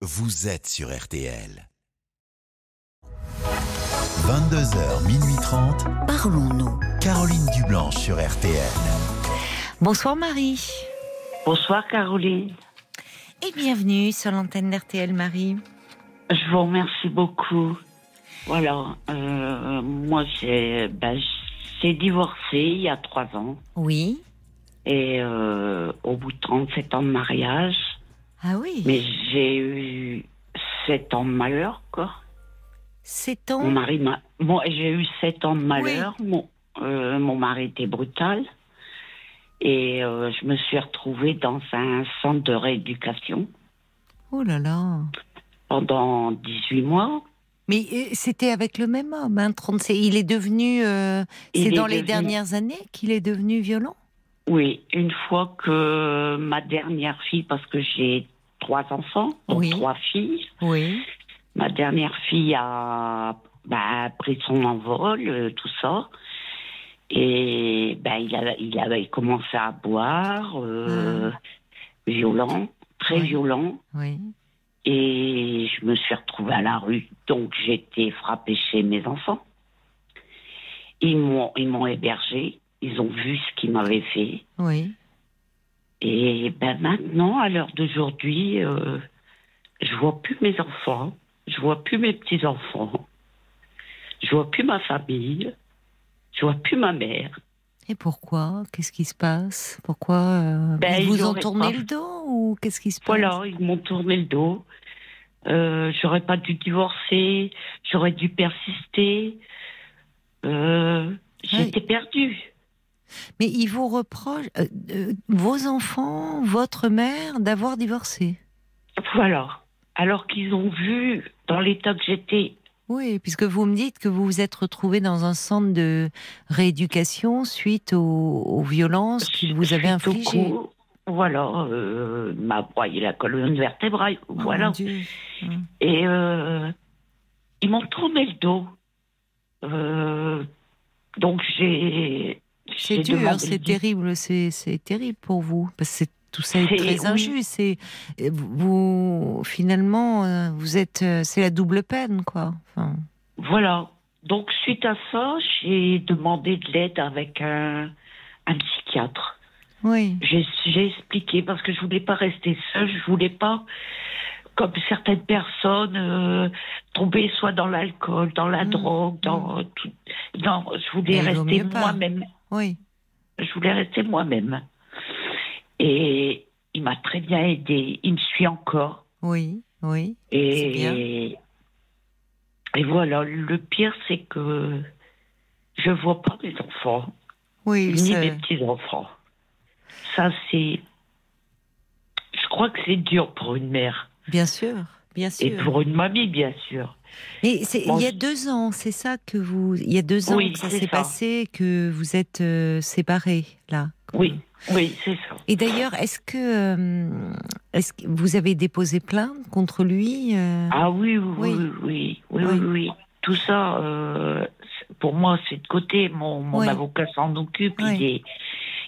vous êtes sur RTL. 22h, minuit 30. Parlons-nous. Caroline Dublanche sur RTL. Bonsoir Marie. Bonsoir Caroline. Et bienvenue sur l'antenne d'RTL Marie. Je vous remercie beaucoup. Voilà, euh, moi j'ai ben, j'ai divorcé il y a trois ans Oui. et euh, au bout de 37 ans de mariage, Ah oui. mais j'ai eu 7 ans de malheur quoi. C'est Mon ton. mari m'a, moi j'ai eu 7 ans de malheur. Mon, euh, mon mari était brutal et euh, je me suis retrouvée dans un centre de rééducation Oh là là. pendant 18 mois. Mais euh, c'était avec le même homme, hein, 37. Il est devenu. euh, C'est est dans les devenu- dernières années qu'il est devenu violent? Oui, une fois que ma dernière fille, parce que j'ai trois enfants, donc Oui. trois filles, Oui. ma dernière fille a bah, pris son envol, euh, tout ça. Et ben il, a, il avait commencé à boire, euh, violent, très Ah. Oui. violent. Oui. Et je me suis retrouvée à la rue, donc j'ai été frappée chez mes enfants. Ils m'ont, ils m'ont hébergée, ils ont vu ce qu'ils m'avaient fait. Oui. Et ben maintenant, à l'heure d'aujourd'hui, euh, je vois plus mes enfants, je vois plus mes petits enfants, je vois plus ma famille, je vois plus ma mère. Et pourquoi? Qu'est-ce qui se passe? Pourquoi euh, Ben, Ils vous ont tourné pas- le dos ou qu'est-ce qui se passe? Voilà, ils m'ont tourné le dos. Euh, j'aurais pas dû divorcer, j'aurais dû persister. Euh, J'étais perdue. Mais ils vous reprochent, euh, euh, vos enfants, votre mère, d'avoir divorcé. Voilà. Alors qu'ils ont vu dans l'état que j'étais. Oui, puisque vous me dites que vous vous êtes retrouvé dans un centre de rééducation suite aux, aux violences qu'ils vous avaient infligées. Voilà, euh, m'a broyé la colonne vertébrale. Oh, voilà. mon Dieu. Et euh, ils m'ont tourné le dos. Donc j'ai. C'est dur, c'est terrible, c'est terrible pour vous. Parce que c'est- tout ça est très oui. injuste. Vous finalement, euh, vous êtes, euh, c'est la double peine, quoi. Enfin, Voilà. Donc suite à ça, j'ai demandé de l'aide avec un, un psychiatre. oui, J'ai expliqué parce que je voulais pas rester seule, je voulais pas, comme certaines personnes, euh, tomber soit dans l'alcool, dans la Mm. drogue, dans tout. Non, je voulais Mais vaut rester moi-même. Oui. Je voulais rester moi-même. Et il m'a très bien aidé. Il me suit encore. Oui, oui. Bien. Et, voilà, le pire, c'est que je vois pas mes enfants, Oui, ni mes petits-enfants. Ça, c'est. Je crois que c'est dur pour une mère. bien sûr, bien Et pour une mamie, bien sûr. Mais Bon, il y a deux ans, c'est ça que vous. Il y a deux ans Oui, que ça s'est passé, que vous êtes euh, séparés là. Oui, oui, c'est ça. Et d'ailleurs, est-ce que, euh, est-ce que vous avez déposé plainte contre lui euh, Ah oui, oui, Oui. oui, oui, oui. Tout ça, euh, pour moi, c'est de côté. Mon, mon avocat s'en occupe. Il est,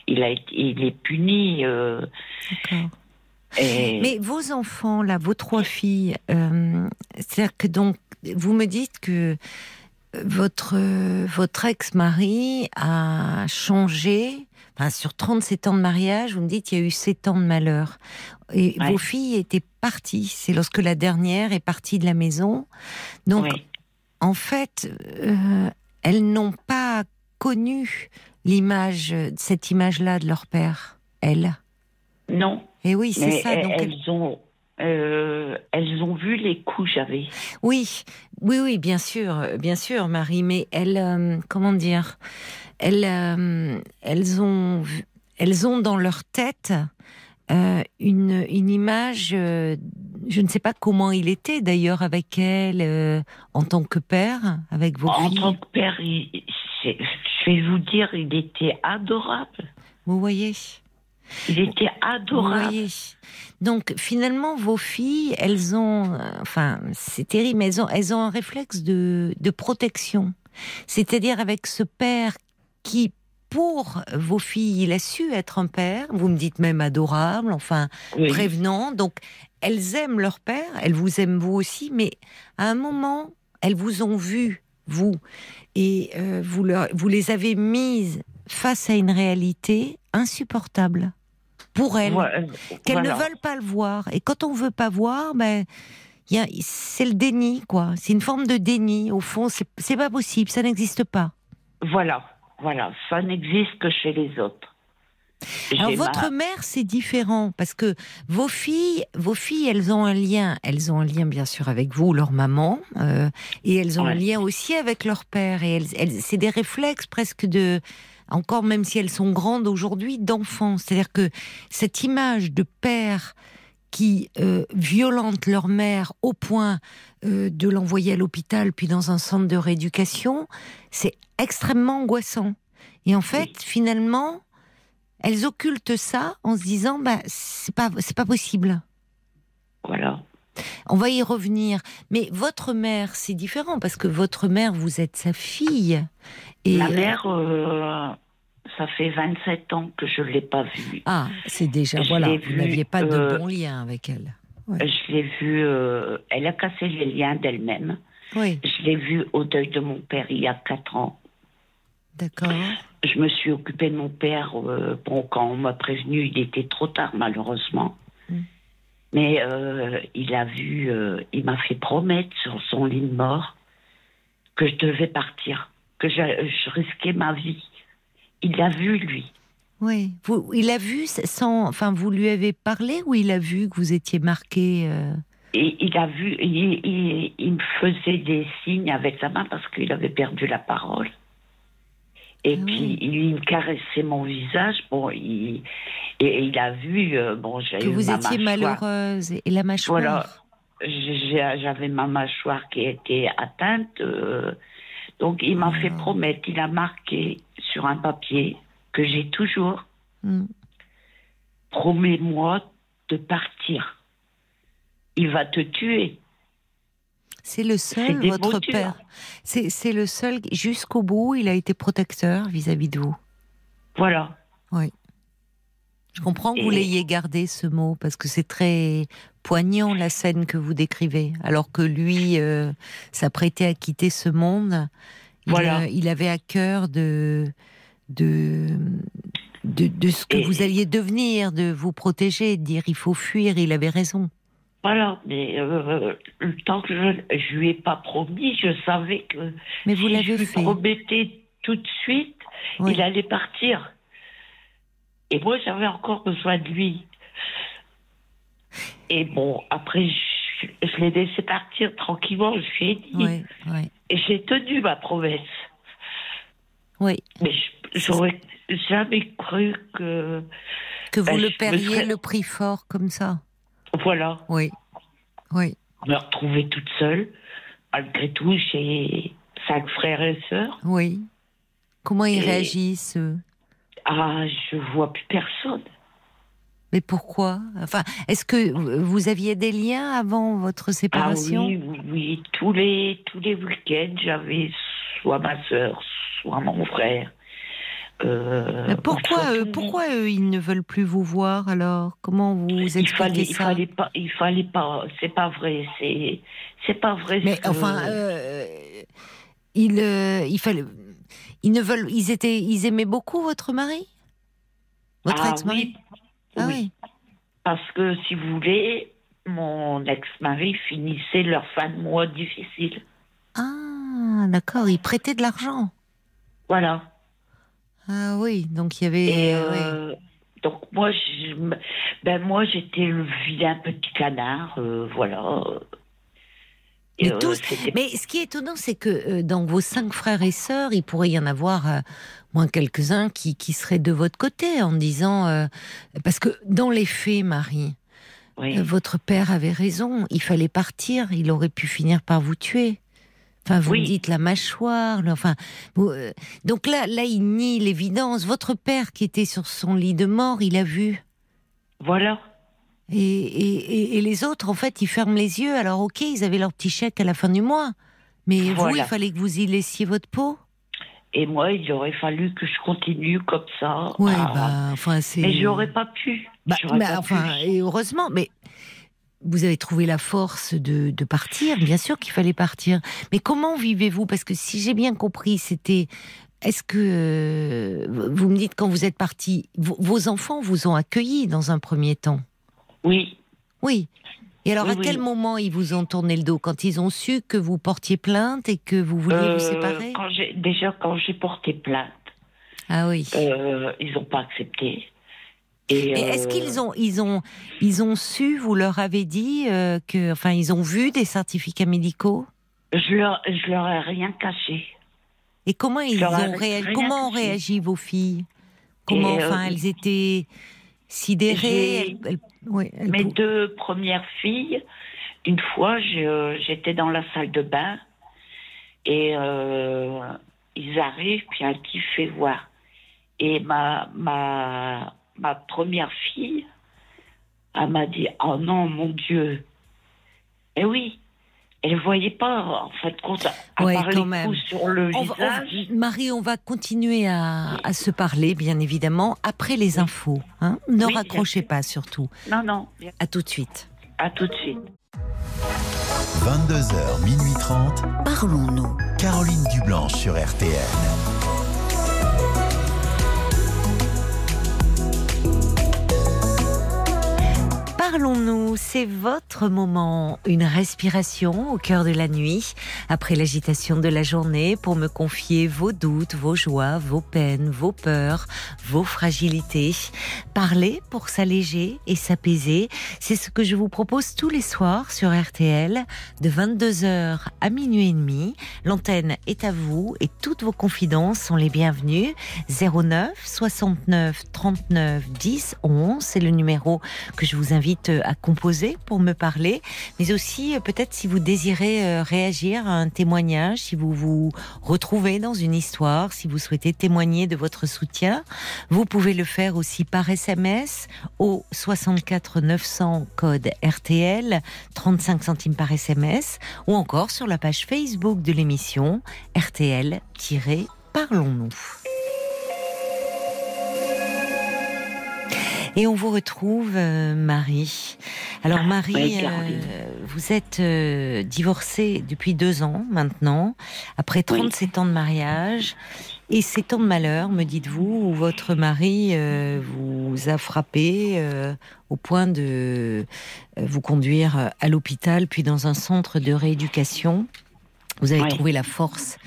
il a il est puni. euh, D'accord. Et Mais vos enfants, là, vos trois filles, euh, c'est-à-dire que donc, vous me dites que votre, euh, votre ex-mari a changé. Enfin, sur 37 ans de mariage, vous me dites qu'il y a eu 7 ans de malheur. Et Ouais. vos filles étaient parties. C'est lorsque la dernière est partie de la maison. Donc, oui. en fait, euh, elles n'ont pas connu l'image, cette image-là de leur père. Elles? non, Et oui, c'est ça. elles, Donc, elles- elles ont, euh, elles ont vu les coups que j'avais. Oui, oui, oui, bien sûr, bien sûr, Marie. Mais elles, euh, comment dire, elles, euh, elles ont, elles ont dans leur tête une, une image. je ne sais pas comment il était d'ailleurs avec elle en tant que père, avec vos en filles. tant que père, il- je vais vous dire, il était adorable. Vous voyez? Il était Vous adorable. voyez. Donc finalement, vos filles, elles ont, euh, enfin, c'est terrible, mais elles ont, elles ont un réflexe de, de protection. C'est-à-dire avec ce père qui, pour vos filles, il a su être un père. Vous me dites même adorable, enfin Oui. prévenant. Donc elles aiment leur père, elles vous aiment vous aussi, mais à un moment, elles vous ont vu, vous, et euh, vous, leur, vous les avez mises face à une réalité insupportable pour elles, Ouais, qu'elles voilà. ne veulent pas le voir. Et quand on veut pas voir, ben, c'est le déni, quoi. C'est une forme de déni. Au fond, c'est c'est pas possible, ça n'existe pas. Voilà, voilà, ça n'existe que chez les autres. Alors votre ma- mère, c'est différent parce que vos filles, vos filles, elles ont un lien. Elles ont un lien bien sûr avec vous, leur maman, euh, et elles ont un lien aussi avec leur père. Et elles, elles- c'est des réflexes presque de, encore même si elles sont grandes aujourd'hui, d'enfants. C'est-à-dire que cette image de père qui euh, violente leur mère au point euh, de l'envoyer à l'hôpital puis dans un centre de rééducation, c'est extrêmement angoissant. Et en fait, finalement, elles occultent ça en se disant bah c'est pas c'est pas possible. Voilà. On va y revenir. Mais votre mère, c'est différent parce que votre mère, vous êtes sa fille. Et Ma mère, euh, ça fait 27 ans que je ne l'ai pas vue. ah, c'est déjà Je voilà, vous n'aviez pas de euh, bon lien avec elle. Je l'ai vue, euh, elle a cassé les liens d'elle-même. Oui, Je l'ai vue au deuil de mon père il y a 4 ans. D'accord. Je me suis occupée de mon père. euh, bon, quand on m'a prévenu, il était trop tard, malheureusement. Mm. Mais euh, il a vu, euh, il m'a fait promettre sur son lit de mort que je devais partir, que je, je risquais ma vie. Il l'a vu, lui. Oui, vous, il a vu sans, enfin, vous lui avez parlé ou il a vu que vous étiez marqué Et il a vu, il, il- il me faisait des signes avec sa main parce qu'il avait perdu la parole. Et Ah puis oui. il me caressait mon visage. Bon, il, et il a vu, euh, bon, j'ai que eu vous ma étiez mâchoire. malheureuse et la mâchoire. Voilà. J'avais ma mâchoire qui était atteinte. euh, donc il m'a Ah. fait promettre, il a marqué sur un papier que j'ai toujours. Mm. Promets-moi de partir. Il va te tuer. C'est le seul, votre père. C'est le seul, jusqu'au bout, il a été protecteur vis-à-vis de vous. Voilà. Je comprends que vous l'ayez gardé ce mot parce que c'est très poignant la scène que vous décrivez. Alors que lui euh, s'apprêtait à quitter ce monde, il, euh, il avait à cœur de de de, de ce que Et- vous alliez devenir, de vous protéger, de dire il faut fuir. Il avait raison. Voilà, mais euh, le temps que je, je lui ai pas promis, je savais que Mais vous si je l'avez lui fait. promettais tout de suite, Oui. il allait partir. Et moi, j'avais encore besoin de lui. Et bon, après, je, je l'ai laissé partir tranquillement, je lui ai dit. Oui, oui, Et j'ai tenu ma promesse. oui. Mais je- j'aurais jamais cru que. Que vous Ben, le perdiez serais- le prix fort comme ça. Voilà, Oui, oui. me retrouver toute seule. Malgré tout, j'ai cinq frères et sœurs. Oui. Comment ils Et- réagissent eux? Ah, je vois plus personne. Mais pourquoi? Enfin, est-ce que vous aviez des liens avant votre Ah séparation oui, oui, oui. Tous les, tous les week-ends, j'avais soit ma sœur, soit mon frère. Euh, pourquoi le pourquoi eux, ils ne veulent plus vous voir alors? Comment vous il expliquez fallait, il ça? fallait pas, il fallait pas. C'est pas vrai. C'est, c'est pas vrai. Mais que- enfin, euh, ils, euh, il fallait, ils ne veulent, ils étaient, ils aimaient beaucoup votre mari, votre ah, ex-mari? oui, Ah oui. oui. Parce que si vous voulez, mon ex-mari finissait leur fin de mois difficile. Ah, d'accord. Ils prêtaient de l'argent. Voilà. Ah oui, donc il y avait. Oui. euh, donc moi, je, ben moi j'étais le vilain petit canard, euh, voilà. Mais euh, tous- c'était- Mais ce qui est étonnant, c'est que euh, dans vos cinq frères et sœurs, il pourrait y en avoir euh, moins quelques-uns qui, qui seraient de votre côté en disant. euh, parce que dans les faits, Marie, oui. euh, votre père avait raison. Il fallait partir. Il aurait pu finir par vous tuer. Enfin, vous Oui. me dites la mâchoire. le- Enfin, vous, euh, donc là, là, il nie l'évidence. Votre père, qui était sur son lit de mort, il a vu? Voilà. Et, et, et- les autres, en fait, ils ferment les yeux. Alors, ok, ils avaient leur petit chèque à la fin du mois. Mais vous, il fallait que vous y laissiez votre peau? Et moi, il aurait fallu que je continue comme ça. Ouais, à- bah, enfin, c'est. Mais j'aurais pas pu. Bah, mais pas enfin, pu. et heureusement, mais vous avez trouvé la force de, de partir. Bien sûr qu'il fallait partir. Mais comment vivez-vous? Parce que si j'ai bien compris, c'était. Est-ce que euh, vous me dites quand vous êtes parti, vos, enfants vous ont accueilli dans un premier temps? Oui. Oui. Et alors, Oui, à quel oui. moment ils vous ont tourné le dos? Quand ils ont su que vous portiez plainte et que vous vouliez Euh, vous séparer? quand j'ai- Déjà, quand j'ai porté plainte, Ah oui. euh, ils n'ont pas accepté. Et, Et est-ce euh, qu'ils ont, ils ont, ils ont su, vous leur avez dit euh, que, enfin, ils ont vu des certificats médicaux? Je leur, je leur ai rien caché. Et comment ils ont réagi rien Comment ont caché. réagi vos filles? Comment, Et, euh, enfin, elles étaient sidérées j'ai- elles- elles- oui, elles Mes deux premières filles, une fois, j'étais dans la salle de bain et euh, ils arrivent, puis un qui fait voir. Et ma, ma, ma première fille, elle m'a dit Oh non, mon Dieu. Et oui, elle ne voyait pas, en fait, compte, à Ouais, quand même. sur le On va-. Marie, on va continuer à, à se parler, bien évidemment, après les infos. Hein ne Oui, raccrochez pas, surtout. Non, non, À tout de suite. à tout de suite. 22h, minuit 30. Parlons-nous. Caroline Dublanche sur RTL. Parlons-nous, c'est votre moment, une respiration au cœur de la nuit, après l'agitation de la journée, pour me confier vos doutes, vos joies, vos peines, vos peurs, vos fragilités. Parler pour s'alléger et s'apaiser, c'est ce que je vous propose tous les soirs sur RTL, de 22h à minuit et demi. L'antenne est à vous et toutes vos confidences sont les bienvenues. 09 69 39 10 11, c'est le numéro que je vous invite euh, à composer pour me parler, mais aussi euh, peut-être si vous désirez euh, réagir à un témoignage, si vous vous retrouvez dans une histoire, si vous souhaitez témoigner de votre soutien, vous pouvez le faire aussi par SMS au 64 900 code RTL, 35 centimes par SMS, ou encore sur la page Facebook de l'émission RTL-Parlons-nous. Et on vous retrouve, euh, Marie. Alors, Marie, Oui, Caroline. euh, vous êtes euh, divorcée depuis deux ans maintenant, après 37 ans de mariage. Et 7 ans de malheur, me dites-vous, où votre mari vous a frappé au point de vous conduire à l'hôpital, puis dans un centre de rééducation. Vous avez Oui. trouvé la force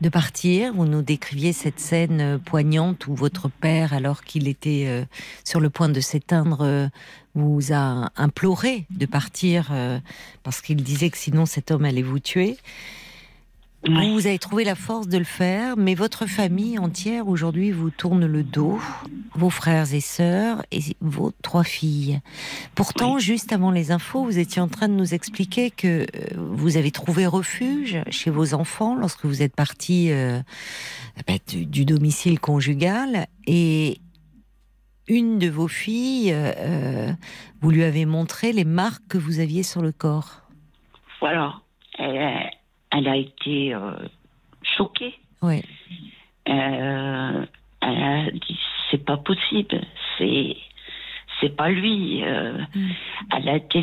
de partir. Vous nous décriviez cette scène euh, poignante où votre père, alors qu'il était euh, sur le point de s'éteindre, euh, vous a imploré de partir parce qu'il disait que sinon cet homme allait vous tuer. Vous, avez trouvé la force de le faire, mais votre famille entière aujourd'hui vous tourne le dos, vos frères et sœurs et vos trois filles. Pourtant, juste avant les infos, vous étiez en train de nous expliquer que euh, vous avez trouvé refuge chez vos enfants lorsque vous êtes parti euh, ben, du, du domicile conjugal et une de vos filles, euh, euh, vous lui avez montré les marques que vous aviez sur le corps. Voilà. Elle, elle a été euh, choquée. Oui. Euh, elle a dit c'est pas possible, c'est c'est pas lui. Euh, Mm. Elle a été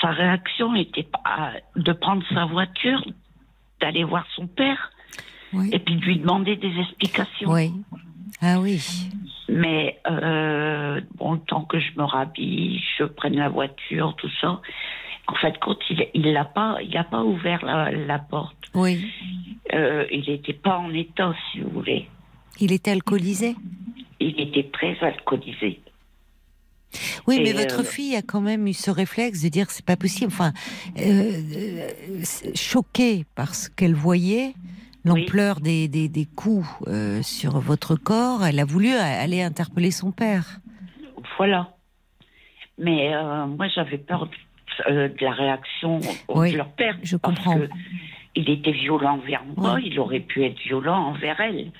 sa réaction était pas de prendre sa voiture, d'aller voir son père Oui. et puis de lui demander des explications. Oui. Ah oui. Mais bon, le temps que je me rhabille, je prenne la voiture, tout ça. En fait, quand il il l'a pas, il a pas ouvert la, la porte. Oui. Euh, il n'était pas en état, si vous voulez. Il était alcoolisé? Il était très alcoolisé. Oui, Et, mais votre euh, fille a quand même eu ce réflexe de dire c'est pas possible. Enfin, euh, choquée par ce qu'elle voyait, l'ampleur des, des, des coups sur votre corps, elle a voulu aller interpeller son père. Voilà. Mais moi, j'avais peur euh, de la réaction Oui, de leur père. je parce comprends. que il était violent envers moi, il aurait pu être violent envers elle.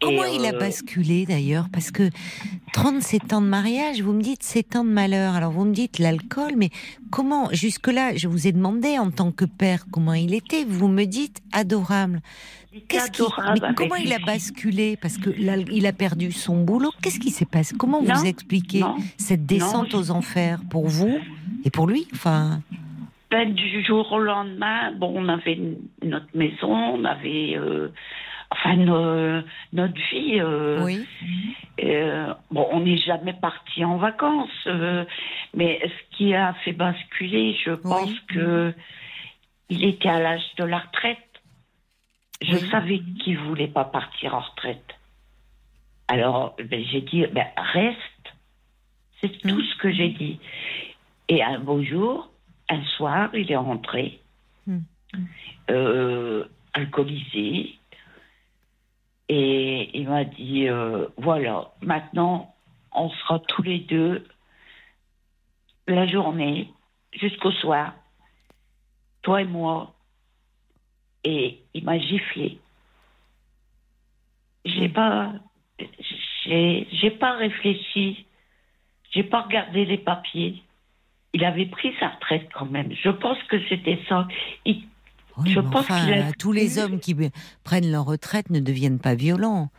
Comment Et, il a euh, basculé d'ailleurs Parce que 37 ans de mariage, vous me dites 7 ans de malheur. Alors vous me dites l'alcool, mais comment Jusque-là, je vous ai demandé en tant que père comment il était. Vous me dites adorable. Qu'est-ce qui, mais comment il a basculé Parce que là, il a perdu son boulot. Qu'est-ce qui s'est passé Comment Non, vous expliquez non, cette descente aux enfers pour vous et pour lui Enfin, Ben, du jour au lendemain, bon, on avait notre maison, on avait, euh, enfin, no- notre vie. euh, oui. euh, bon, on n'est jamais parti en vacances, euh, mais ce qui a fait basculer, je pense que il était à l'âge de la retraite. Je Oui. savais qu'il voulait pas partir en retraite. Alors, ben, j'ai dit, ben, reste. C'est tout ce que j'ai dit. Et un beau jour, un soir, il est rentré, Hmm. alcoolisé, et il m'a dit, euh, voilà, maintenant, on sera tous les deux la journée jusqu'au soir, toi et moi. Et il m'a giflé. J'ai pas, j'ai, pas réfléchi, j'ai pas regardé les papiers. Il avait pris sa retraite quand même. Je pense que c'était ça. Oui, Je mais pense enfin, a- tous les hommes qui prennent leur retraite ne deviennent pas violents.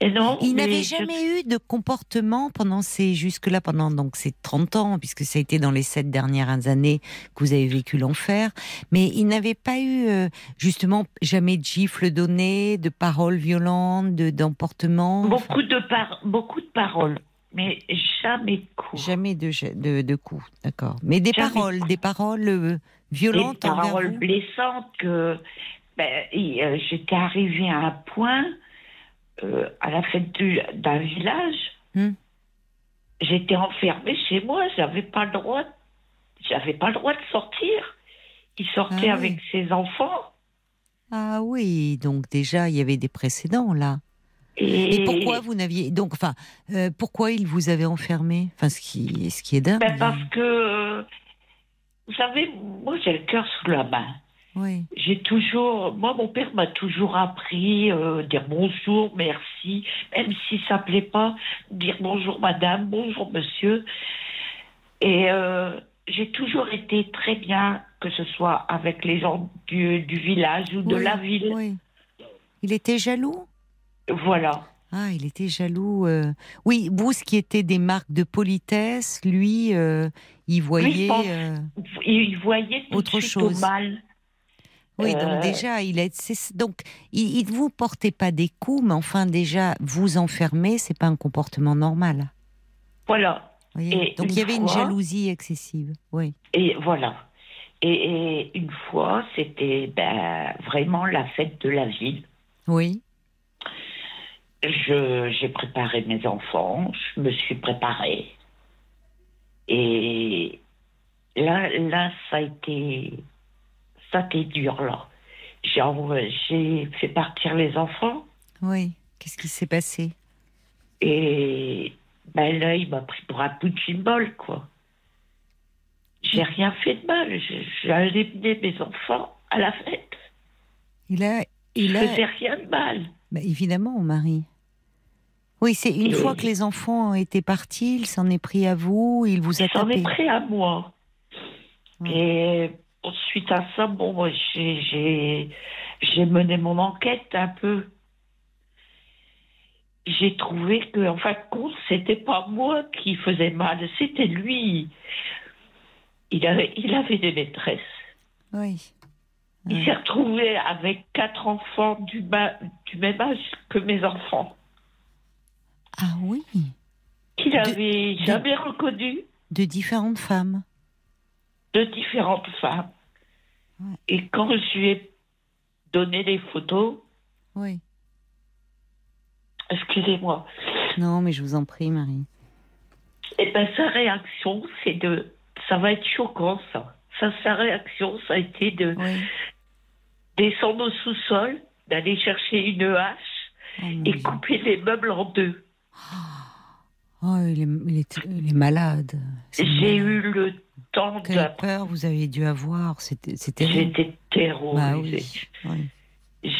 et non, Il n'avait je- jamais eu de comportement pendant ces jusque-là pendant donc ces 30 ans puisque ça a été dans les sept dernières années que vous avez vécu l'enfer mais il n'avait pas eu euh, justement jamais de gifles données de paroles violentes de d'emportements beaucoup de par- beaucoup de paroles, mais jamais de coups. jamais de de, de coups d'accord mais des Jamais. paroles des paroles euh, violentes envers paroles vous blessantes que ben, euh, j'étais arrivée à un point euh, à la fête du- d'un village. Hmm. J'étais enfermée chez moi, j'avais pas le droit, j'avais pas le droit de sortir. Il sortait Ah oui. avec ses enfants ah oui donc déjà il y avait des précédents là et, Et pourquoi vous n'aviez donc enfin euh, pourquoi il vous avait enfermé Enfin ce qui ce qui est dingue. Ben, parce que euh, vous savez, moi j'ai le cœur sous la main. Oui. J'ai toujours, moi, mon père m'a toujours appris euh, dire bonjour, merci, même si ça plaît pas, dire bonjour madame, bonjour monsieur. Et euh, j'ai toujours été très bien, que ce soit avec les gens du, du village ou de la ville. Oui. Il était jaloux? Voilà. Ah, il était jaloux. euh. Oui, vous, ce qui était des marques de politesse, lui, euh, il voyait. pense- euh, Il voyait tout Autre de suite chose. au mal. Oui, Euh, donc déjà, il est. c'est- Donc, il, ne vous portait pas des coups, mais enfin, déjà, vous enfermer, c'est pas un comportement normal. Voilà. Et donc, il y avait une jalousie excessive. Oui. Et voilà. Et, et une fois, c'était ben, vraiment la fête de la ville. Oui. Je, j'ai préparé mes enfants, je me suis préparée. Et là, là, ça a été, ça a été dur, là. J'ai, fait partir les enfants Oui. Qu'est-ce qui s'est passé? Et ben là, il m'a pris pour un punching ball, quoi. J'ai rien fait de mal. J'ai, amené mes enfants à la fête. Il a. Je Il a. faisais rien de mal. Bah, évidemment, Marie. Oui, c'est une Et- fois que les enfants étaient partis, il s'en est pris à vous, il vous a J'en ai tapé. pris à moi. Et suite à ça, bon, j'ai, mené mon enquête un peu. J'ai trouvé que, en fin de compte, c'était pas moi qui faisais mal, c'était lui. Il avait, il avait des maîtresses. Oui. Il s'est retrouvé avec quatre enfants du, du même âge que mes enfants, Ah oui, qu'il De- avait de- jamais reconnus. de différentes femmes. de différentes femmes. Ouais. Et quand je lui ai donné les photos, Oui. excusez-moi, Non, mais je vous en prie, Marie. et ben sa réaction, c'est de, ça va être choquant ça. Ça, sa réaction, ça a été de Oui. descendre au sous-sol, d'aller chercher une hache Oh, et couper les meubles en deux. Oh, il est, il est, il est malade. J'ai eu le temps de... Quelle peur vous avez dû avoir. C'était. J'étais terrorisée. Bah oui. oui.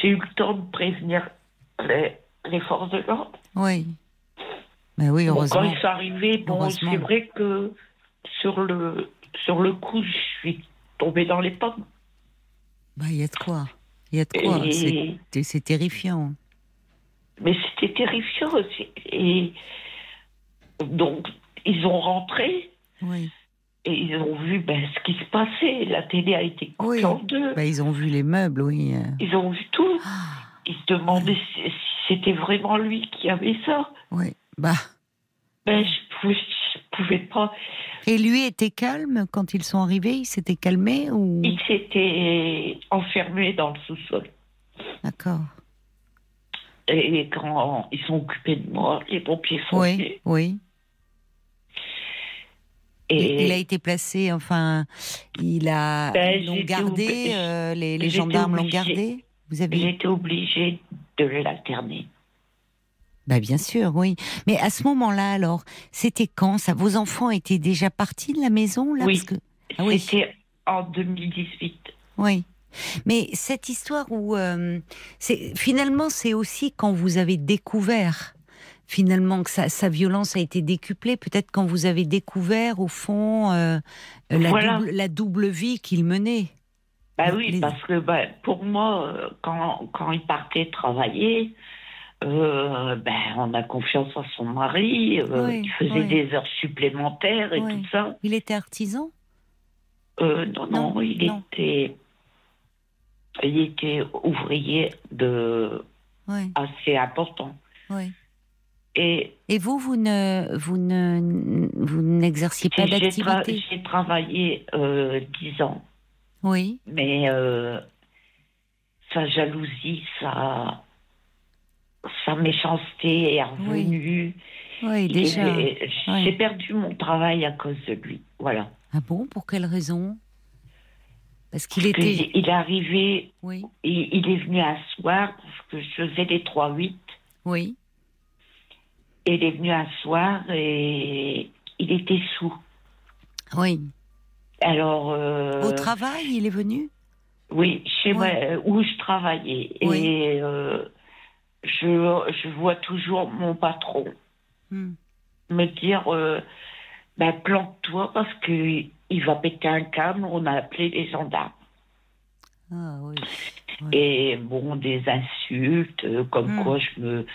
J'ai eu le temps de prévenir les, les forces de l'ordre. Oui. Ben oui, Bon, quand heureusement. ils sont arrivés, bon, Heureusement. c'est vrai que sur le, sur le coup, je suis tombée dans les pommes. Bah, il y a de quoi. Il y a de quoi. Et- C'est terrifiant. Mais c'était terrifiant aussi. Et donc, ils ont rentré Oui. et ils ont vu ben, ce qui se passait. La télé a été coupée Oui. en deux. Bah, ils ont vu les meubles, oui. euh. Ils ont vu tout. Ah, Ils se demandaient si, si c'était vraiment lui qui avait ça. oui. Bah. Ben, je pouvais, je pouvais pas. Et lui était calme quand ils sont arrivés? Il s'était calmé ou? Il s'était enfermé dans le sous-sol. D'accord. Et quand ils sont occupés de moi, les pompiers sont Oui, venus. oui. Et Il a été placé, enfin, il a Ben, l'ont j'étais gardé, euh, les, les j'étais gendarmes l'ont gardé? Vous avez été obligée de l'alterner. Bah bien sûr, oui. Mais à ce moment-là, alors, c'était quand? Ça Vos enfants étaient déjà partis de la maison là? Oui. Parce que Ah oui. C'était en 2018. oui. Mais cette histoire où euh, finalement c'est aussi quand vous avez découvert finalement que sa, sa violence a été décuplée, peut-être quand vous avez découvert au fond euh, la, Voilà. double, la double vie qu'il menait. Bah oui, les- parce que bah, pour moi, euh, quand, quand il partait travailler, euh, ben, on a confiance en son mari, Oui, il faisait oui. des heures supplémentaires et Oui. tout ça. Il était artisan? Non, non, Non, il non. était il était ouvrier de Oui, assez important. oui. Et Et vous, vous ne, vous ne, vous n'exerciez pas j'ai tra- d'activité? j'ai travaillé euh, 10 ans, Oui, mais euh, sa jalousie, sa, sa méchanceté est revenue. oui, déjà. J'ai perdu mon travail à cause de lui. Voilà. Ah bon? Pour quelle raison? Parce qu'il était. Il est arrivé, Oui, il, il est venu un soir, parce que je faisais les 3-8, oui. et il est venu un soir et il était sous. Oui. Alors. euh, Au travail, il est venu? Oui, chez moi, Ouais. euh, où je travaillais. Oui. Et euh, je, je vois toujours mon patron Hmm. me dire euh, ben, plante-toi parce que il va péter un câble. On a appelé les gendarmes. Ah oui. Et bon, des insultes, euh, comme Hmm. quoi je me.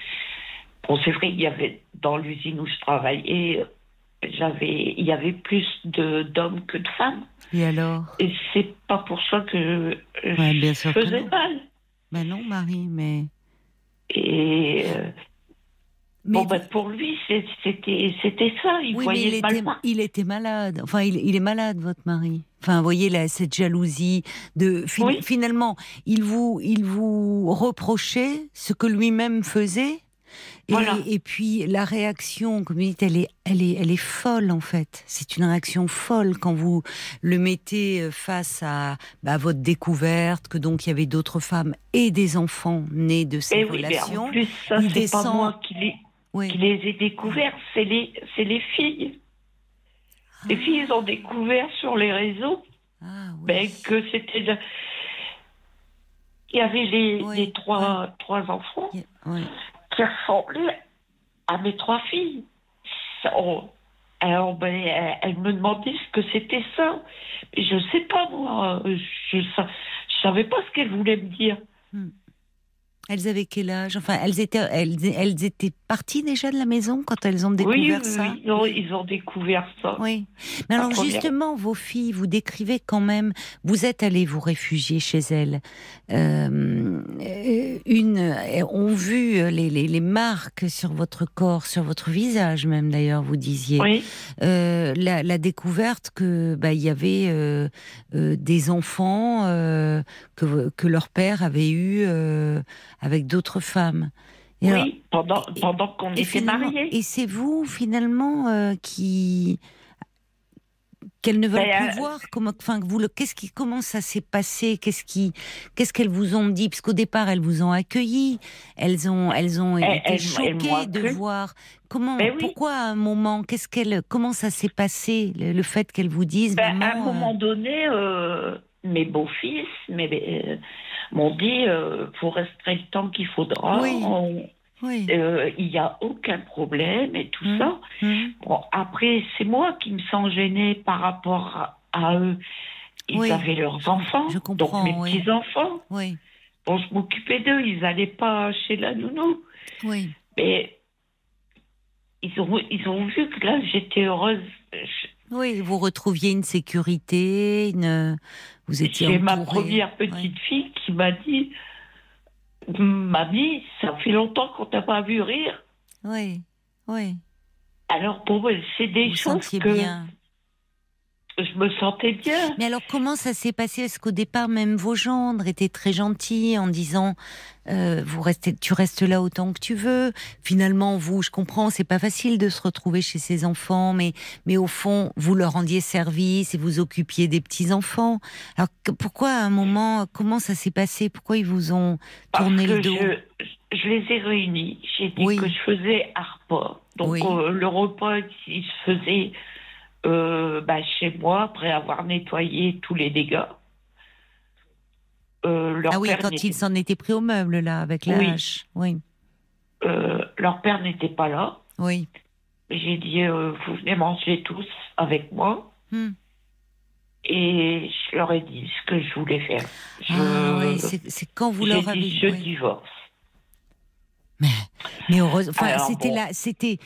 Bon, c'est vrai, il y avait dans l'usine où je travaillais, j'avais, il y avait plus de d'hommes que de femmes. Et alors? Et c'est pas pour ça que Ouais, bien je sûr que faisais mal. Ben non, Marie, mais. Et euh, mais bon, ben, pour lui, c'était ça. Il oui, mais voyait il le mal était, il était malade. Enfin, il, il est malade, votre mari. Enfin, vous voyez là, cette jalousie de fin- Oui. finalement, il vous, il vous reprochait ce que lui-même faisait. Et, Voilà. et puis la réaction, comme vous dites, elle est, elle est, elle est folle en fait. C'est une réaction folle quand vous le mettez euh, face à bah, votre découverte que donc il y avait d'autres femmes et des enfants nés de ces Et oui, mais relations. en plus, ça, il descend- pas moi qui Oui. qui les ai découverts, c'est les, c'est les filles. Les filles ont découvert sur les réseaux Ah, oui. ben, que c'était. Il y avait les, Oui, les trois, trois enfants qui ressemblaient à mes trois filles. On- alors, ben, elle, elle me demandait ce que c'était ça. Mais je sais pas, moi. Je, sa- je savais pas ce qu'elle voulait me dire. Elles avaient quel âge? Enfin, elles étaient, elles, elles étaient parties déjà de la maison quand elles ont découvert oui, ça? oui, ils ont, ils ont découvert ça. Oui. Mais alors première. justement, vos filles, vous décrivez quand même, vous êtes allés vous réfugier chez elles. Euh, une, euh, ont vu les, les, les marques sur votre corps, sur votre visage même d'ailleurs, vous disiez. Oui, Euh, la, la découverte que bah, il y avait euh, des enfants que, que leur père avait eu avec d'autres femmes. Et alors- oui, pendant, et- pendant qu'on était mariés. Et c'est vous finalement euh, qui qu'elles ne veulent Ben, plus euh, voir comment enfin vous le qu'est-ce qui comment ça s'est passé? Qu'est-ce qui qu'est-ce qu'elles vous ont dit? Parce qu'au départ elles vous ont accueilli elles ont elles ont Elles- été elles- choquées de voir comment Ben oui. pourquoi à un moment qu'est-ce qu'elle comment ça s'est passé le, le fait qu'elles vous disent Ben, à un euh, moment donné, euh, mes beaux-fils, mes, euh, m'ont dit euh, vous resterez le temps qu'il faudra. Oui. On- Oui. euh, Il n'y a aucun problème et tout Mm. ça. Hmm. Bon, après, c'est moi qui me sens gênée par rapport à, eux. Ils Oui. avaient leurs enfants, je donc mes oui. petits-enfants. Bon, je m'occupais d'eux, ils n'allaient pas chez la nounou. Oui. Mais ils ont, ils ont vu que là, j'étais heureuse. Je- Oui, vous retrouviez une sécurité, une... vous étiez ma première petite Ouais. fille qui m'a dit Mamie, ça fait longtemps qu'on t'a pas vu rire. Oui, oui. Alors pour moi, c'est des Vous choses que bien. Je me sentais bien. Mais alors comment ça s'est passé? Est-ce qu'au départ même vos gendres étaient très gentils en disant euh, vous restez, tu restes là autant que tu veux? Finalement vous, je comprends, c'est pas facile de se retrouver chez ses enfants, mais mais au fond vous leur rendiez service et vous occupiez des petits enfants. Alors que- pourquoi à un moment comment ça s'est passé? Pourquoi ils vous ont tourné le dos? je, je les ai réunis. J'ai dit Oui. que je faisais un repas. Donc Oui. euh, le repas, il se faisait euh, bah, chez moi après avoir nettoyé tous les dégâts. Euh, leur Ah oui, père quand n'était- ils s'en étaient pris au meuble là avec la Oui. hache. Oui, euh, leur père n'était pas là. oui. J'ai dit, vous venez manger tous avec moi. Hmm. Et je leur ai dit ce que je voulais faire. Je, Ah oui, c'est quand vous leur avez dit, je oui. divorce. Mais, mais heureusement, c'était bon. là, c'était,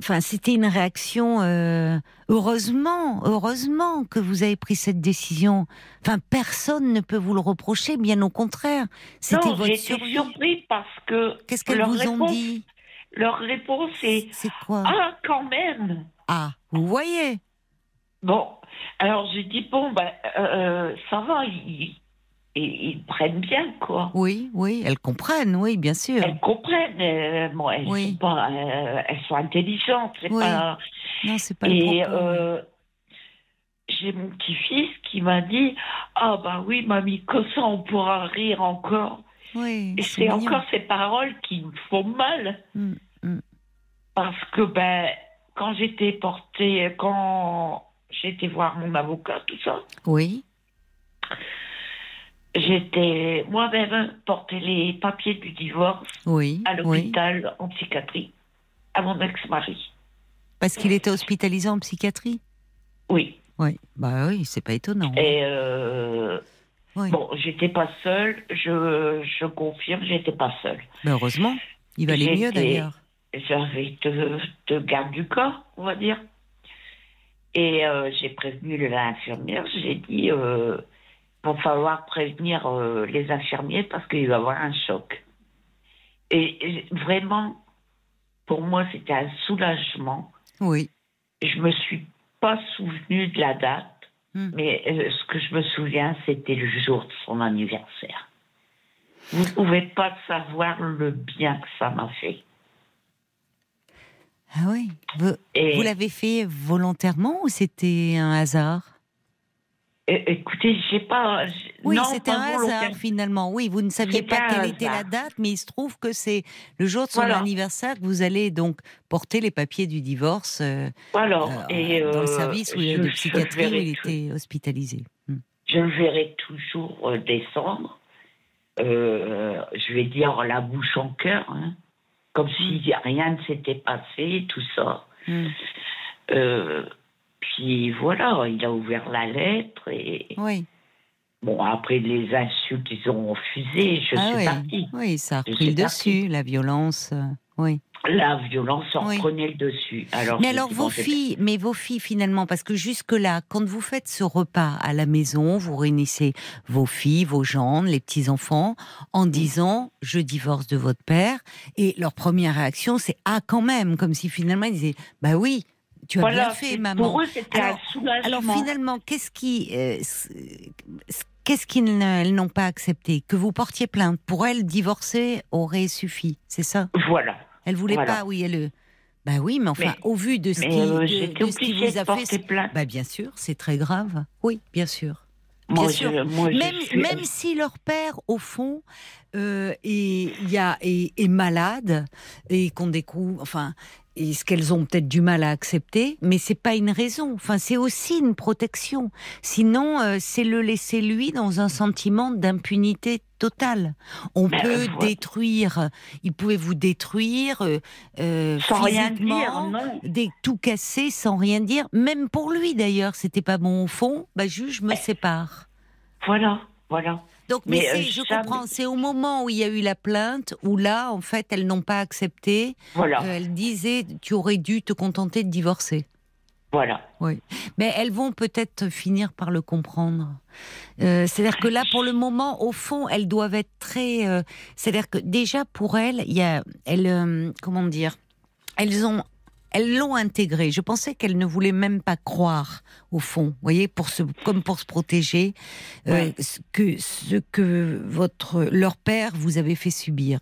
enfin, c'était une réaction. euh, heureusement, heureusement que vous avez pris cette décision. Enfin, personne ne peut vous le reprocher, bien au contraire. C'était votre surprise parce que Qu'est-ce qu'elles vous ont dit? leur réponse est C'est quoi? Ah, quand même Ah, vous voyez? Bon, alors j'ai dit, bon, ben, euh, ça va, ils, ils, ils prennent bien, quoi. Oui, oui, elles comprennent, oui, bien sûr. Elles comprennent, euh, bon, elles, Oui. sont pas, euh, elles sont intelligentes, c'est Oui, pas... Non, c'est pas le Et euh, j'ai mon petit-fils qui m'a dit Ah, bah oui, mamie, comme ça on pourra rire encore. oui, Et c'est encore ces paroles qui me font mal. Mm, mm. Parce que, ben, quand j'étais portée, quand j'étais voir mon avocat, tout ça, Oui, j'étais moi-même porté les papiers du divorce oui, à oui. l'hôpital en psychiatrie à mon ex-mari. Parce qu'il était hospitalisé en psychiatrie? Oui. Oui, bah oui, c'est pas étonnant. Et euh, Oui. bon, j'étais pas seule, je, je confirme, j'étais pas seule. Mais heureusement, il valait mieux d'ailleurs. J'avais deux, deux gardes du corps, on va dire. Et euh, j'ai prévenu l'infirmière, j'ai dit euh, va falloir prévenir euh, les infirmiers parce qu'il va y avoir un choc. Et, et vraiment, pour moi, c'était un soulagement. Oui. Je me suis pas souvenu de la date, Hmm. mais euh, ce que je me souviens, c'était le jour de son anniversaire. Vous ne pouvez pas savoir le bien que ça m'a fait. Ah oui. Vous, vous l'avez fait volontairement ou c'était un hasard? Écoutez, j'ai pas. Oui, c'était un hasard finalement. Oui, vous ne saviez pas quelle était la date, mais il se trouve que c'est le jour de son Voilà. anniversaire que vous allez donc porter les papiers du divorce euh, euh, et, dans le euh, service où il- je- de psychiatrie où il tout- était hospitalisé. Hmm. Je le verrai toujours euh, descendre. Euh, je vais dire la bouche en cœur, hein, comme si rien ne s'était passé, tout ça. Hmm. Puis voilà, il a ouvert la lettre et Oui. bon après les insultes ils ont fusé, je ah suis oui. partie. Oui, ça a Je repris le partie. dessus, la violence. euh, oui. La violence en Oui. prenait le dessus. Alors, Mais alors vos filles, mais vos filles finalement, parce que jusque là, quand vous faites ce repas à la maison, vous réunissez vos filles, vos gendres, les petits enfants, en disant je divorce de votre père, et leur première réaction c'est ah quand même, comme si finalement ils disaient bah oui, tu as Voilà, bien fait maman. Pour eux, c'était Alors- un soulagement. Alors finalement, qu'est-ce qui, euh, qu'est-ce qu'ils ne- elles n'ont pas accepté? Que vous portiez plainte? Pour elles, divorcer aurait suffi, c'est ça? Voilà. Elle voulait Voilà. pas, oui, elle. Bah oui, mais enfin, Mais- au vu de ce qui, euh, de- j'étais de ce qui obligée vous a fait, plainte. bah bien sûr, c'est très grave. Oui, bien sûr. moi, bien je- sûr. moi, Même, suis- même si leur père, au fond, euh, est, y a, est, est malade et qu'on découvre, enfin, et ce qu'elles ont peut-être du mal à accepter, mais c'est pas une raison. Enfin, c'est aussi une protection. Sinon, euh, c'est le laisser lui dans un sentiment d'impunité totale. On peut voilà. détruire. Il pouvait vous détruire euh, euh, Sans rien physiquement, dire, non. des, tout casser sans rien dire. Même pour lui d'ailleurs, c'était pas bon au fond. Bah, juge, je me sépare. Voilà, voilà. Donc, mais, Mais, euh, je jamais- comprends. C'est au moment où il y a eu la plainte où là, en fait, elles n'ont pas accepté. Voilà, Euh, elles disaient, tu aurais dû te contenter de divorcer. voilà. Mais elles vont peut-être finir par le comprendre. Euh, C'est-à-dire que là, pour le moment, au fond, elles doivent être très. euh, C'est-à-dire que déjà pour elles, il y a, elles, euh, comment dire, elles ont, elles l'ont intégré. Je pensais qu'elles ne voulaient même pas croire, au fond, vous voyez, pour se, comme pour se protéger, euh, ce que ce que votre leur père vous avait fait subir.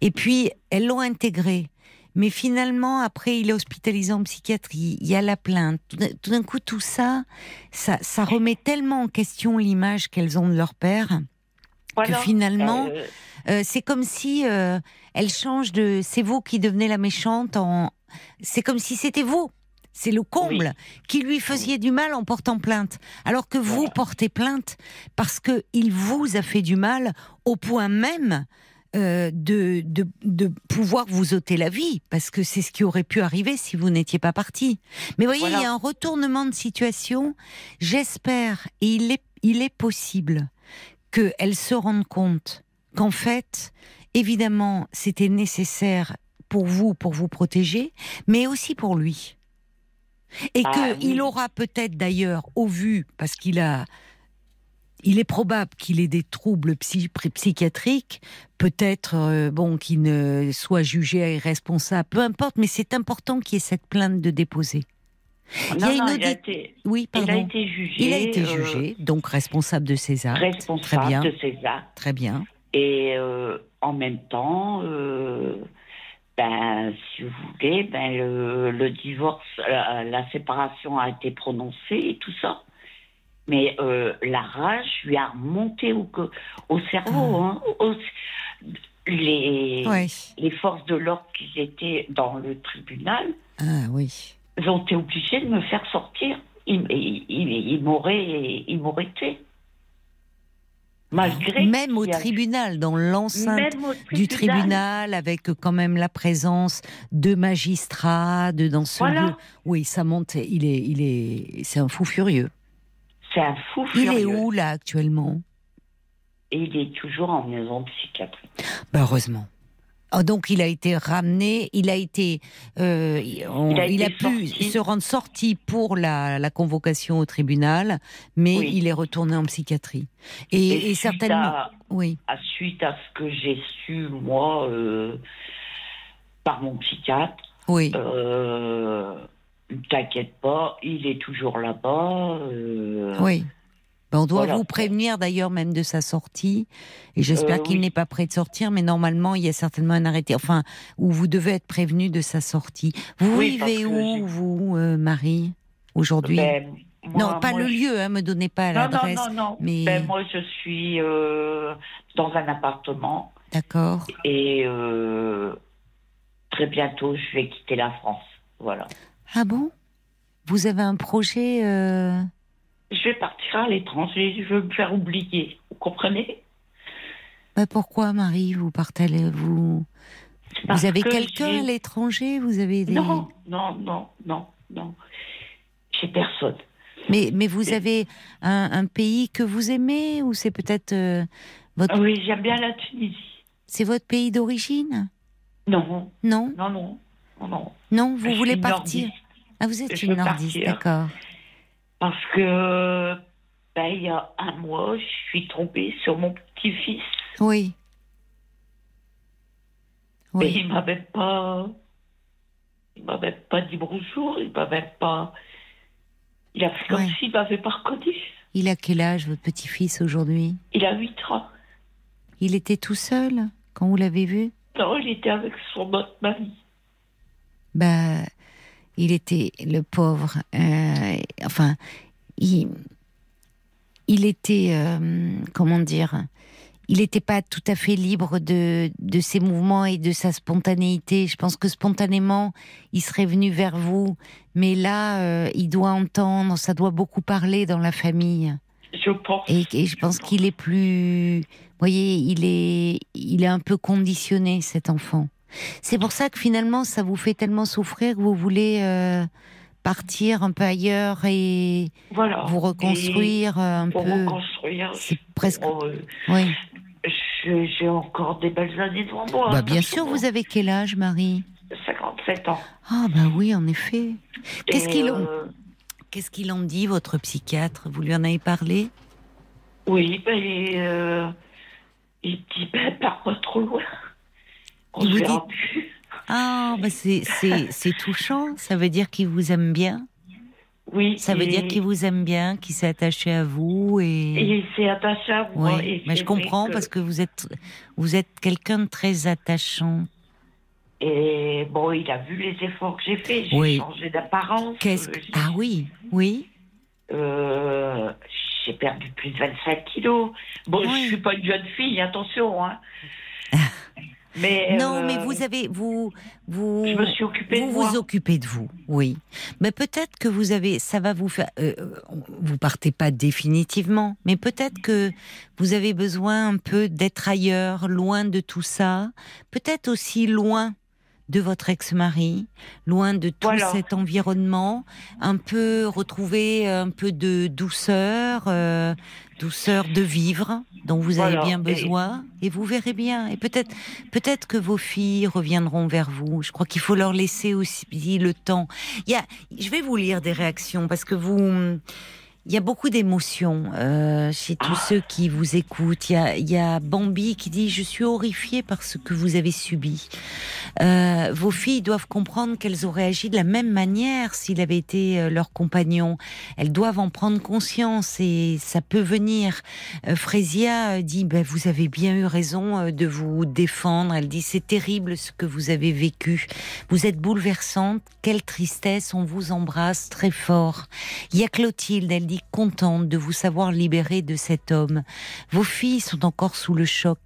Et puis elles l'ont intégré. Mais finalement, après, il est hospitalisé en psychiatrie, il y a la plainte. Tout d'un- coup, tout ça, ça, ça remet tellement en question l'image qu'elles ont de leur père. voilà. finalement, Euh, Euh, c'est comme si euh, elle change de. C'est vous qui devenez la méchante en. C'est comme si c'était vous. C'est le comble qui lui faisiez du mal en portant plainte, alors que vous Voilà. portez plainte parce que il vous a fait du mal au point même euh, de, de, de pouvoir vous ôter la vie, parce que c'est ce qui aurait pu arriver si vous n'étiez pas parti. Mais voyez, Voilà. il y a un retournement de situation. J'espère, et il est, il est possible qu'elle se rende compte qu'en fait, évidemment, c'était nécessaire pour vous, pour vous protéger, mais aussi pour lui. Et Ah, qu'il oui. aura peut-être d'ailleurs, au vu, parce qu'il a. Il est probable qu'il ait des troubles psy- psychiatriques, peut-être euh, bon qu'il ne soit jugé irresponsable, peu importe, mais c'est important qu'il y ait cette plainte de déposer. Il y a non, une non, il, a audit- été, Oui, il a pardon. été jugé. Il a été euh, jugé, donc responsable de ses actes. responsable Très bien. de ses actes. Très bien. Et euh, en même temps, ben, si vous voulez, ben, le, le divorce, la, la séparation a été prononcée et tout ça. Mais euh, la rage lui a remonté au, cerveau. hein, au- les, Ouais. les forces de l'ordre qui étaient dans le tribunal, Ah oui. ont été obligés de me faire sortir. Ils, ils m'auraient tué. Malgré Même au tribunal, dans l'enceinte du tribunal, avec quand même la présence de magistrats, de dans ce Voilà. lieu. Oui, ça monte. Il est, il est, c'est un fou furieux. C'est un fou Il est furieux. où là actuellement? Et il est toujours en maison psychiatrique. Ben, Heureusement. Ah, donc il a été ramené, il a été, euh, on- Il a il a, été pu se rendre sorti pour la, la convocation au tribunal, mais Oui. il est retourné en psychiatrie. Et, Et, et suite certainement, à- oui, à suite à ce que j'ai su, moi, euh, par mon psychiatre, oui. euh, ne t'inquiète pas, il est toujours là-bas. euh, Oui. Ben, on doit Voilà. vous prévenir d'ailleurs même de sa sortie. Et j'espère Euh, qu'il oui. n'est pas prêt de sortir, mais normalement, il y a certainement un arrêté. Enfin, où vous devez être prévenu de sa sortie. Vous Oui, vivez où, vous, euh, Marie, aujourd'hui? Ben, Non, pas moi, le lieu, hein, me donnez pas Non, non, l'adresse. non, non. mais- Ben, moi, je suis euh, dans un appartement D'accord. et très bientôt, je vais quitter la France. Voilà. Ah bon? Vous avez un projet Je vais partir à l'étranger, je veux me faire oublier. Vous comprenez? Ben, Pourquoi, Marie Vous partez, vous, Parce vous avez que quelqu'un à l'étranger Vous avez des... Non, non, non, non, non. J'ai personne. Mais, mais vous avez un, un pays que vous aimez ou c'est peut-être euh, votre Ah oui, j'aime bien la Tunisie. c'est votre pays d'origine? Non, Non, non, non, non, non. non, vous Je voulez partir? nordiste. Ah, vous êtes Je une nordiste, partir. d'accord. Parce que, ben, il y a un mois, je suis tombée sur mon petit-fils. Oui. Mais Oui. il m'avait pas. Il m'avait pas dit bonjour, il m'avait pas. Il a fait comme Ouais. s'il m'avait pas reconnu. Il a quel âge votre petit-fils aujourd'hui? Il a 8 ans. Il était tout seul quand vous l'avez vu? Non, il était avec son autre mari. Bah, il était le pauvre. euh, enfin, il, il était, euh, comment dire, il n'était pas tout à fait libre de, de ses mouvements et de sa spontanéité. Je pense que spontanément, il serait venu vers vous, mais là, euh, il doit entendre, ça doit beaucoup parler dans la famille. Je pense. Et, et je pense qu'il est plus, vous voyez, il est, il est un peu conditionné cet enfant. C'est pour ça que finalement, ça vous fait tellement souffrir que vous voulez euh, partir un peu ailleurs et Voilà. vous reconstruire euh, un Et pour peu. reconstruire. C'est presque. Euh, Oui. j'ai encore des belles années devant moi. Bah, bien sûr, vous avez quel âge, Marie? 57 ans. Ah bah oui, en effet. Qu'est-ce qu'il en, euh, qu'est-ce qu'il en dit, votre psychiatre? Vous lui en avez parlé? Oui, ben, il dit, ben, pars pas trop loin. On vous verra plus. Ah, bah c'est, touchant. Ça veut dire qu'il vous aime bien? Oui. Ça veut dire qu'il vous aime bien, qu'il s'est attaché à vous et. Et il s'est attaché à moi. Oui, et mais je comprends parce que vous êtes, vous êtes quelqu'un de très attachant. Et bon, il a vu les efforts que j'ai faits. J'ai Oui. changé d'apparence. Qu'est-ce euh, que... Ah oui, oui. euh, j'ai perdu plus de 25 kilos. Bon, Oui. je suis pas une jeune fille, attention. Hein. Mais non, euh, mais vous avez, vous, vous. Je me suis occupée vous de vous moi. occupez de vous, oui. Mais peut-être que vous avez, ça va vous faire. euh, euh, vous partez pas définitivement, mais peut-être que vous avez besoin un peu d'être ailleurs, loin de tout ça. Peut-être aussi loin de votre ex-mari, loin de tout Voilà. cet environnement, un peu retrouver un peu de douceur, euh, douceur de vivre dont vous avez bien Et- besoin, et, vous verrez bien. Et peut-être, peut-être que vos filles reviendront vers vous. Je crois qu'il faut leur laisser aussi le temps. Il y a, je vais vous lire des réactions parce que vous. Il y a beaucoup d'émotions euh, chez tous ceux qui vous écoutent. Il y, a, Bambi qui dit Je suis horrifié par ce que vous avez subi. Euh, vos filles doivent comprendre qu'elles auraient agi de la même manière s'il avait été euh, leur compagnon. Elles doivent en prendre conscience et ça peut venir. Frésia dit ben, Vous avez bien eu raison de vous défendre. Elle dit C'est terrible ce que vous avez vécu. Vous êtes bouleversante. Quelle tristesse. On vous embrasse très fort. Il y a Clotilde, elle dit contente de vous savoir libérée de cet homme. Vos filles sont encore sous le choc.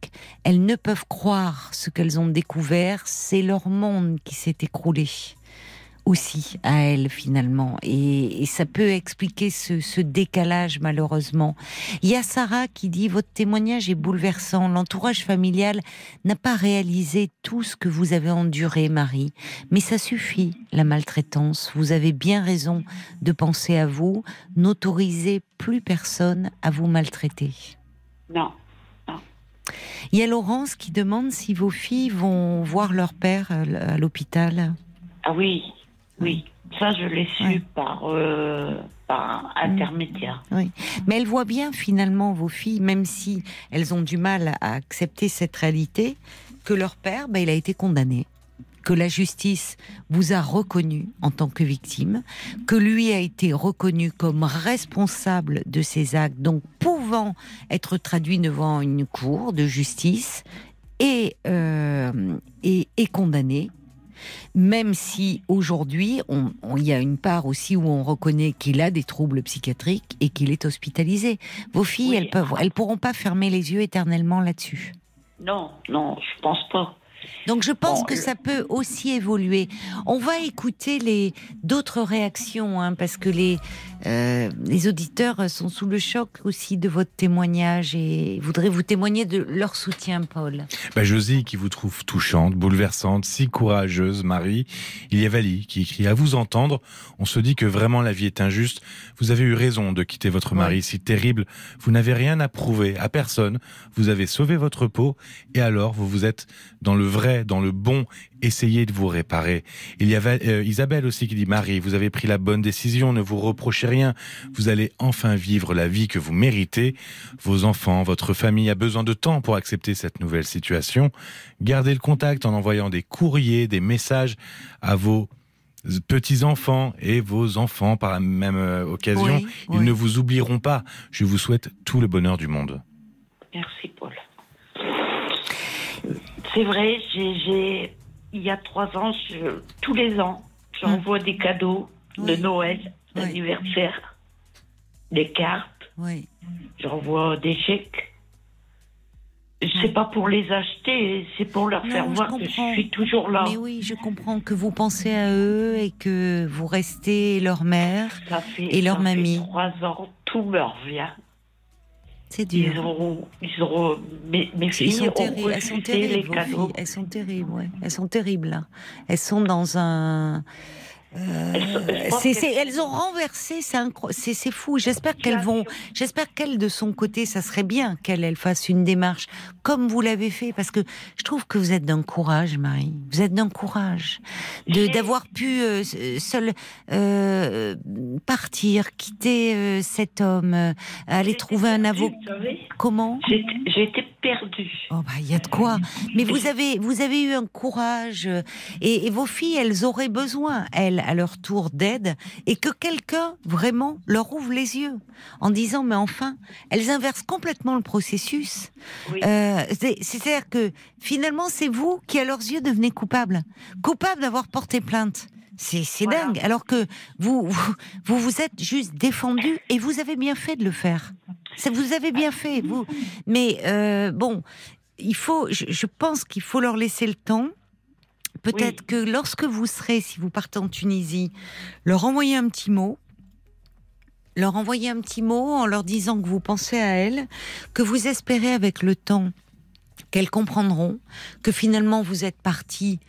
Elles ne peuvent croire ce qu'elles ont découvert. C'est leur monde qui s'est écroulé aussi à elles finalement et, et ça peut expliquer ce, ce décalage malheureusement. Il y a Sarah qui dit votre témoignage est bouleversant. L'entourage familial n'a pas réalisé tout ce que vous avez enduré, Marie, mais ça suffit la maltraitance. Vous avez bien raison de penser à vous. N'autorisez plus personne à vous maltraiter. Non. Il y a Laurence qui demande si vos filles vont voir leur père à l'hôpital. Ah oui, oui. Ça, je l'ai su Ouais. par, euh, par intermédiaire. Mais elles voient bien finalement vos filles, même si elles ont du mal à accepter cette réalité, que leur père, ben, il a été condamné, que la justice vous a reconnu en tant que victime, que lui a été reconnu comme responsable de ces actes, donc pouvant être traduit devant une cour de justice et, euh, et, et condamné. Même si aujourd'hui, il y a une part aussi où on reconnaît qu'il a des troubles psychiatriques et qu'il est hospitalisé. Vos filles, Oui. elles peuvent, elles pourront pas fermer les yeux éternellement là-dessus. Non, non, je pense pas. Donc je pense Bon, que le- ça peut aussi évoluer. On va écouter les d'autres réactions hein, parce que les euh, les auditeurs sont sous le choc aussi de votre témoignage et voudraient vous témoigner de leur soutien, Paul. Bah, Josie qui vous trouve touchante, bouleversante, si courageuse, Marie. Il y a Vali qui écrit à vous entendre. On se dit que vraiment la vie est injuste. Vous avez eu raison de quitter votre mari si terrible. Vous n'avez rien à prouver à personne. Vous avez sauvé votre peau et alors vous vous êtes dans le vrai, dans le bon. Essayez de vous réparer. Il y a Val- euh, Isabelle aussi qui dit Marie, vous avez pris la bonne décision. Ne vous reprochez rien. Vous allez enfin vivre la vie que vous méritez. Vos enfants, votre famille a besoin de temps pour accepter cette nouvelle situation. Gardez le contact en envoyant des courriers, des messages à vos petits-enfants et vos enfants par la même euh, occasion. Oui, Ils oui. ne vous oublieront pas. Je vous souhaite tout le bonheur du monde. Merci, Paul. C'est vrai, j'ai- il y a trois ans, je- tous les ans, j'envoie des cadeaux de Oui. Noël, Oui. d'anniversaire, des cartes, Oui. j'envoie des chèques. C'est pas pour les acheter, c'est pour leur faire voir que je suis toujours là. Mais oui, je comprends que vous pensez à eux et que vous restez leur mère et leur mamie. Fait trois ans, tout me revient. C'est dur. Ils auront, ils auront, mes, mes filles sont ont elles sont terribles, les cadeaux. Elles sont terribles, ouais. Elles sont terribles là. Elles sont dans un euh, elles ont renversé, c'est fou. J'espère qu'elles vont, j'espère qu'elle de son côté, ça serait bien qu'elle elle fasse une démarche comme vous l'avez fait, parce que je trouve que vous êtes d'un courage, Marie. Vous êtes d'un courage de d'avoir pu euh, seul euh, partir, quitter cet homme, aller trouver un avocat. Comment? J'ai été perdue. Oh bah il y a de quoi. Mais vous avez vous avez eu un courage et, et vos filles, elles auraient besoin, elles à leur tour d'aide et que quelqu'un vraiment leur ouvre les yeux en disant mais enfin, elles inversent complètement le processus. Euh, c'est-à-dire que finalement c'est vous qui à leurs yeux devenez coupable, coupable d'avoir porté plainte. C'est dingue. Alors que vous, vous, vous êtes juste défendu et vous avez bien fait de le faire. Vous avez bien fait, vous. Mais euh, bon, il faut. je pense qu'il faut leur laisser le temps Peut-être que lorsque vous serez, si vous partez en Tunisie, leur envoyer un petit mot, leur envoyer un petit mot en leur disant que vous pensez à elles, que vous espérez avec le temps qu'elles comprendront, que finalement vous êtes parti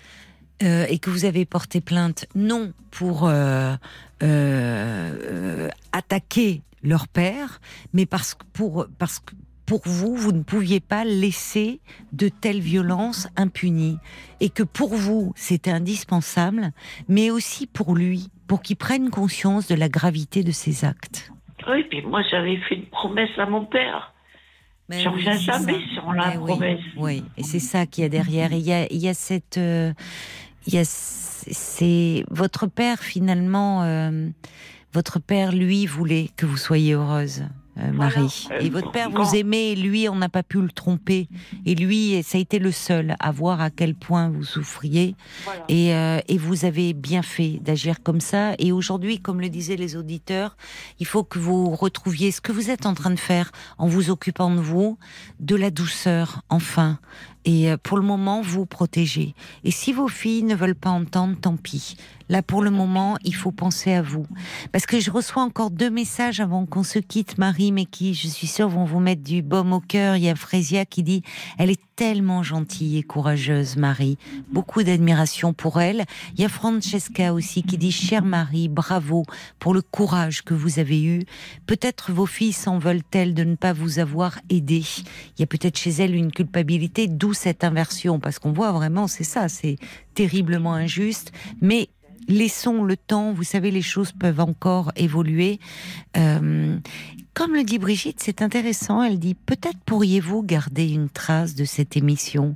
euh, et que vous avez porté plainte, non pour euh, euh, attaquer leur père, mais parce que pour parce que pour vous, vous ne pouviez pas laisser de telles violences impunies. Et que pour vous, c'était indispensable, mais aussi pour lui, pour qu'il prenne conscience de la gravité de ses actes. Oui, puis moi j'avais fait une promesse à mon père. Je ne reviens jamais sur la promesse. Oui, et c'est ça qu'il y a derrière. il y a, il y a cette. Euh, il y a, c'est votre père finalement. Euh, votre père, lui, voulait que vous soyez heureuse. Euh, Marie. Euh, et votre père vous aimait, et lui, on n'a pas pu le tromper. Et lui, ça a été le seul à voir à quel point vous souffriez. Et, euh, et, vous avez bien fait d'agir comme ça. Et aujourd'hui, comme le disaient les auditeurs, il faut que vous retrouviez ce que vous êtes en train de faire en vous occupant de vous, de la douceur, enfin. Et pour le moment, vous protégez. Et si vos filles ne veulent pas entendre, tant pis. Là, pour le moment, il faut penser à vous. Parce que je reçois encore deux messages avant qu'on se quitte, Marie, mais qui, je suis sûre, vont vous mettre du baume au cœur. Il y a Frésia qui dit, elle est tellement gentille et courageuse, Marie. Beaucoup d'admiration pour elle. Il y a Francesca aussi qui dit, chère Marie, bravo pour le courage que vous avez eu. Peut-être vos filles s'en veulent-elles de ne pas vous avoir aidé? Il y a peut-être chez elles une culpabilité, d'où cette inversion, parce qu'on voit vraiment, c'est ça, c'est terriblement injuste. Mais laissons le temps, vous savez, les choses peuvent encore évoluer. Euh, comme le dit Brigitte, c'est intéressant, elle dit, peut-être pourriez-vous garder une trace de cette émission.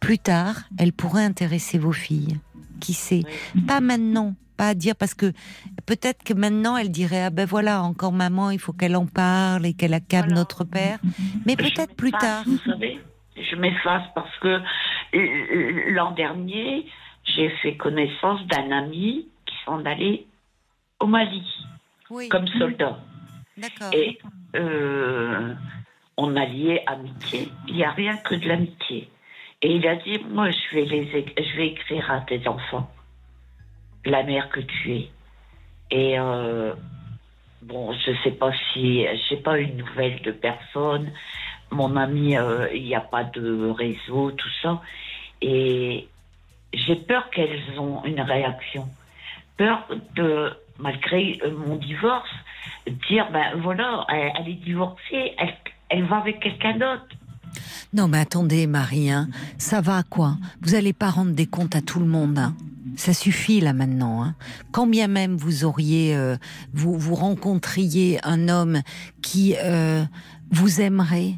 Plus tard, elle pourrait intéresser vos filles. Qui sait? Pas maintenant, pas à dire parce que peut-être que maintenant elle dirait ah ben voilà encore maman il faut qu'elle en parle et qu'elle accable notre père. Mais peut-être plus tard. vous savez. Je m'efface parce que euh, l'an dernier j'ai fait connaissance d'un ami qui s'en allait au Mali comme soldat. Et euh, on a lié amitié. Il n'y a rien que de l'amitié. Et il a dit Moi, je vais, les, je vais écrire à tes enfants la mère que tu es. Et euh, bon, je ne sais pas si. Je n'ai pas une nouvelle de personne. Mon ami, euh, il n'y a pas de réseau, tout ça. Et j'ai peur qu'elles ont une réaction. Peur de, malgré euh, mon divorce, dire, ben voilà, elle, est divorcée, elle, va avec quelqu'un d'autre. Non, mais attendez, Marie, hein. ça va quoi? Vous n'allez pas rendre des comptes à tout le monde. Hein. ça suffit là maintenant. Hein. Quand bien même vous auriez, euh, vous vous rencontriez un homme qui euh, vous aimerait,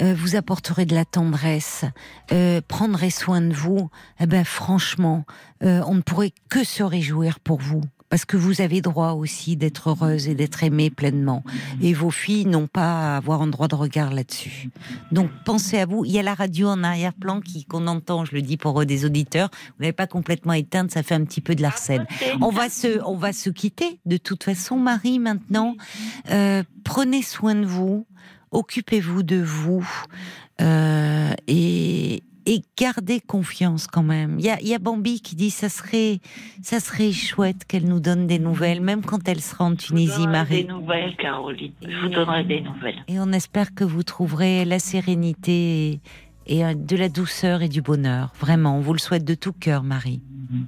euh, vous apporterez de la tendresse, euh, prendrez soin de vous, eh ben franchement, euh, on ne pourrait que se réjouir pour vous. Parce que vous avez droit aussi d'être heureuse et d'être aimée pleinement. Et vos filles n'ont pas à avoir un droit de regard là-dessus. Donc pensez à vous. Il y a la radio en arrière-plan qui qu'on entend, je le dis pour des auditeurs. Vous n'avez pas complètement éteinte, ça fait un petit peu de l'arsène. On va se, on va se quitter de toute façon, Marie. Maintenant, prenez soin de vous occupez-vous de vous. Euh, et, et garder confiance quand même. Il y a, y a, Bambi qui dit ça serait, ça serait chouette qu'elle nous donne des nouvelles, même quand elle sera en Tunisie, Marie. Des nouvelles, Caroline. Je vous donnerai des nouvelles. Et on espère que vous trouverez la sérénité et, et de la douceur et du bonheur. Vraiment, on vous le souhaite de tout cœur, Marie.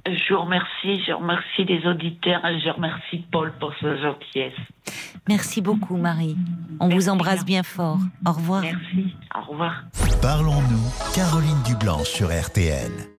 Je vous remercie, je remercie les auditeurs et je remercie Paul pour sa gentillesse. Merci beaucoup, Marie. On Merci vous embrasse bien fort. Au revoir. Merci. Au revoir. Parlons-nous, Caroline Dublanc sur RTL.